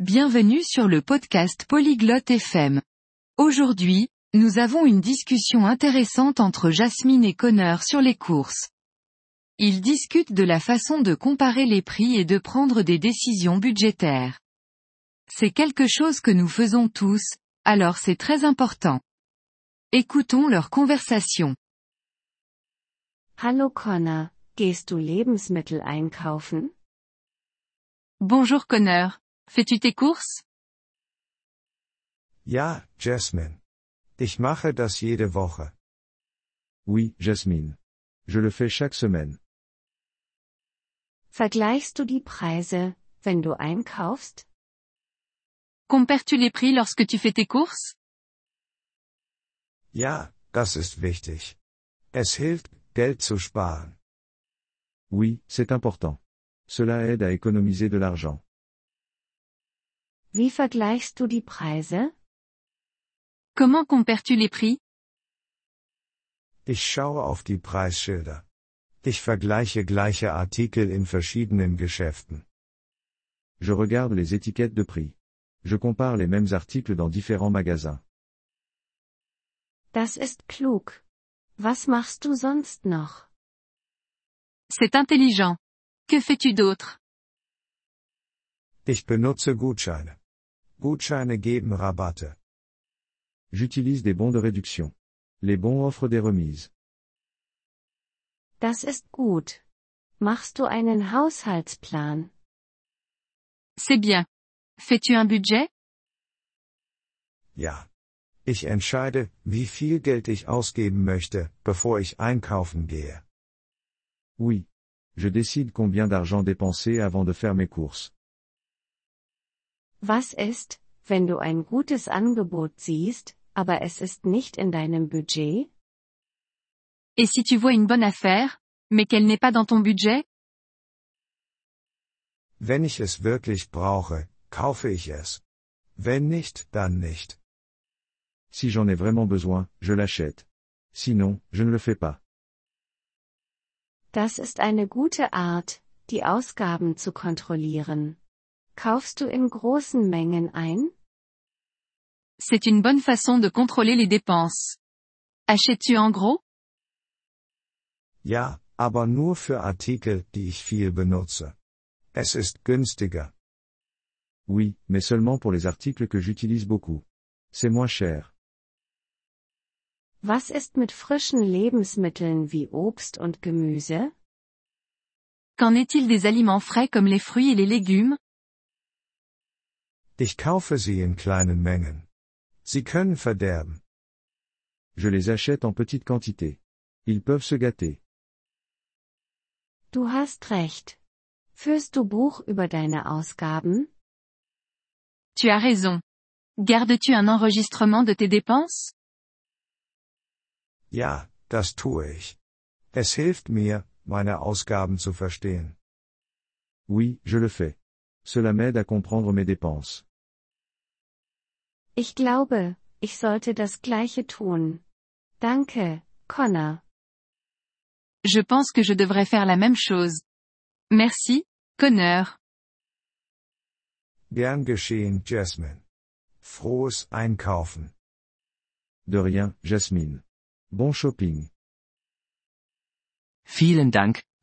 Bienvenue sur le podcast Polyglotte FM. Aujourd'hui, nous avons une discussion intéressante entre Jasmine et Connor sur les courses. Ils discutent de la façon de comparer les prix et de prendre des décisions budgétaires. C'est quelque chose que nous faisons tous, alors c'est très important. Écoutons leur conversation. Hallo Connor, gehst du Lebensmittel einkaufen? Bonjour Connor. Fais-tu tes courses? Ja, Jasmine. Ich mache das jede Woche. Oui, Jasmine. Je le fais chaque semaine. Vergleichst du die Preise, wenn du einkaufst? Compares-tu les prix lorsque tu fais tes courses? Ja, das ist wichtig. Es hilft, Geld zu sparen. Oui, c'est important. Cela aide à économiser de l'argent. Wie vergleichst du die Preise? Comment compares-tu les prix? Ich schaue auf die Preisschilder. Ich vergleiche gleiche Artikel in verschiedenen Geschäften. Je regarde les étiquettes de prix. Je compare les mêmes articles dans différents magasins. Das ist klug. Was machst du sonst noch? C'est intelligent. Que fais-tu d'autre? Ich benutze Gutscheine. Gutscheine geben Rabatte. J'utilise des bons de réduction. Les bons offrent des remises. Das ist gut. Machst du einen Haushaltsplan? C'est bien. Fais-tu un budget? Ja. Ich entscheide, wie viel Geld ich ausgeben möchte, bevor ich einkaufen gehe. Oui. Je décide combien d'argent dépenser avant de faire mes courses. Was ist, wenn du ein gutes Angebot siehst, aber es ist nicht in deinem Budget? Et si tu vois une bonne affaire, mais qu'elle n'est pas dans ton budget? Wenn ich es wirklich brauche, kaufe ich es. Wenn nicht, dann nicht. Si j'en ai vraiment besoin, je l'achète. Sinon, je ne le fais pas. Das ist eine gute Art, die Ausgaben zu kontrollieren. Kaufst du in großen Mengen ein? C'est une bonne façon de contrôler les dépenses. Achètes-tu en gros? Ja, aber nur für Artikel, die ich viel benutze. Es ist günstiger. Oui, mais seulement pour les articles que j'utilise beaucoup. C'est moins cher. Was ist mit frischen Lebensmitteln wie Obst und Gemüse? Qu'en est-il des aliments frais comme les fruits et les légumes? Ich kaufe sie in kleinen Mengen. Sie können verderben. Je les achète en petite quantité. Ils peuvent se gâter. Du hast recht. Führst du Buch über deine Ausgaben? Tu as raison. Gardes-tu un enregistrement de tes dépenses? Ja, das tue ich. Es hilft mir, meine Ausgaben zu verstehen. Oui, je le fais. Cela m'aide à comprendre mes dépenses. Ich glaube, ich sollte das gleiche tun. Danke, Connor. Je pense que je devrais faire la même chose. Merci, Connor. Gern geschehen, Jasmine. Frohes Einkaufen. De rien, Jasmine. Bon shopping. Vielen Dank,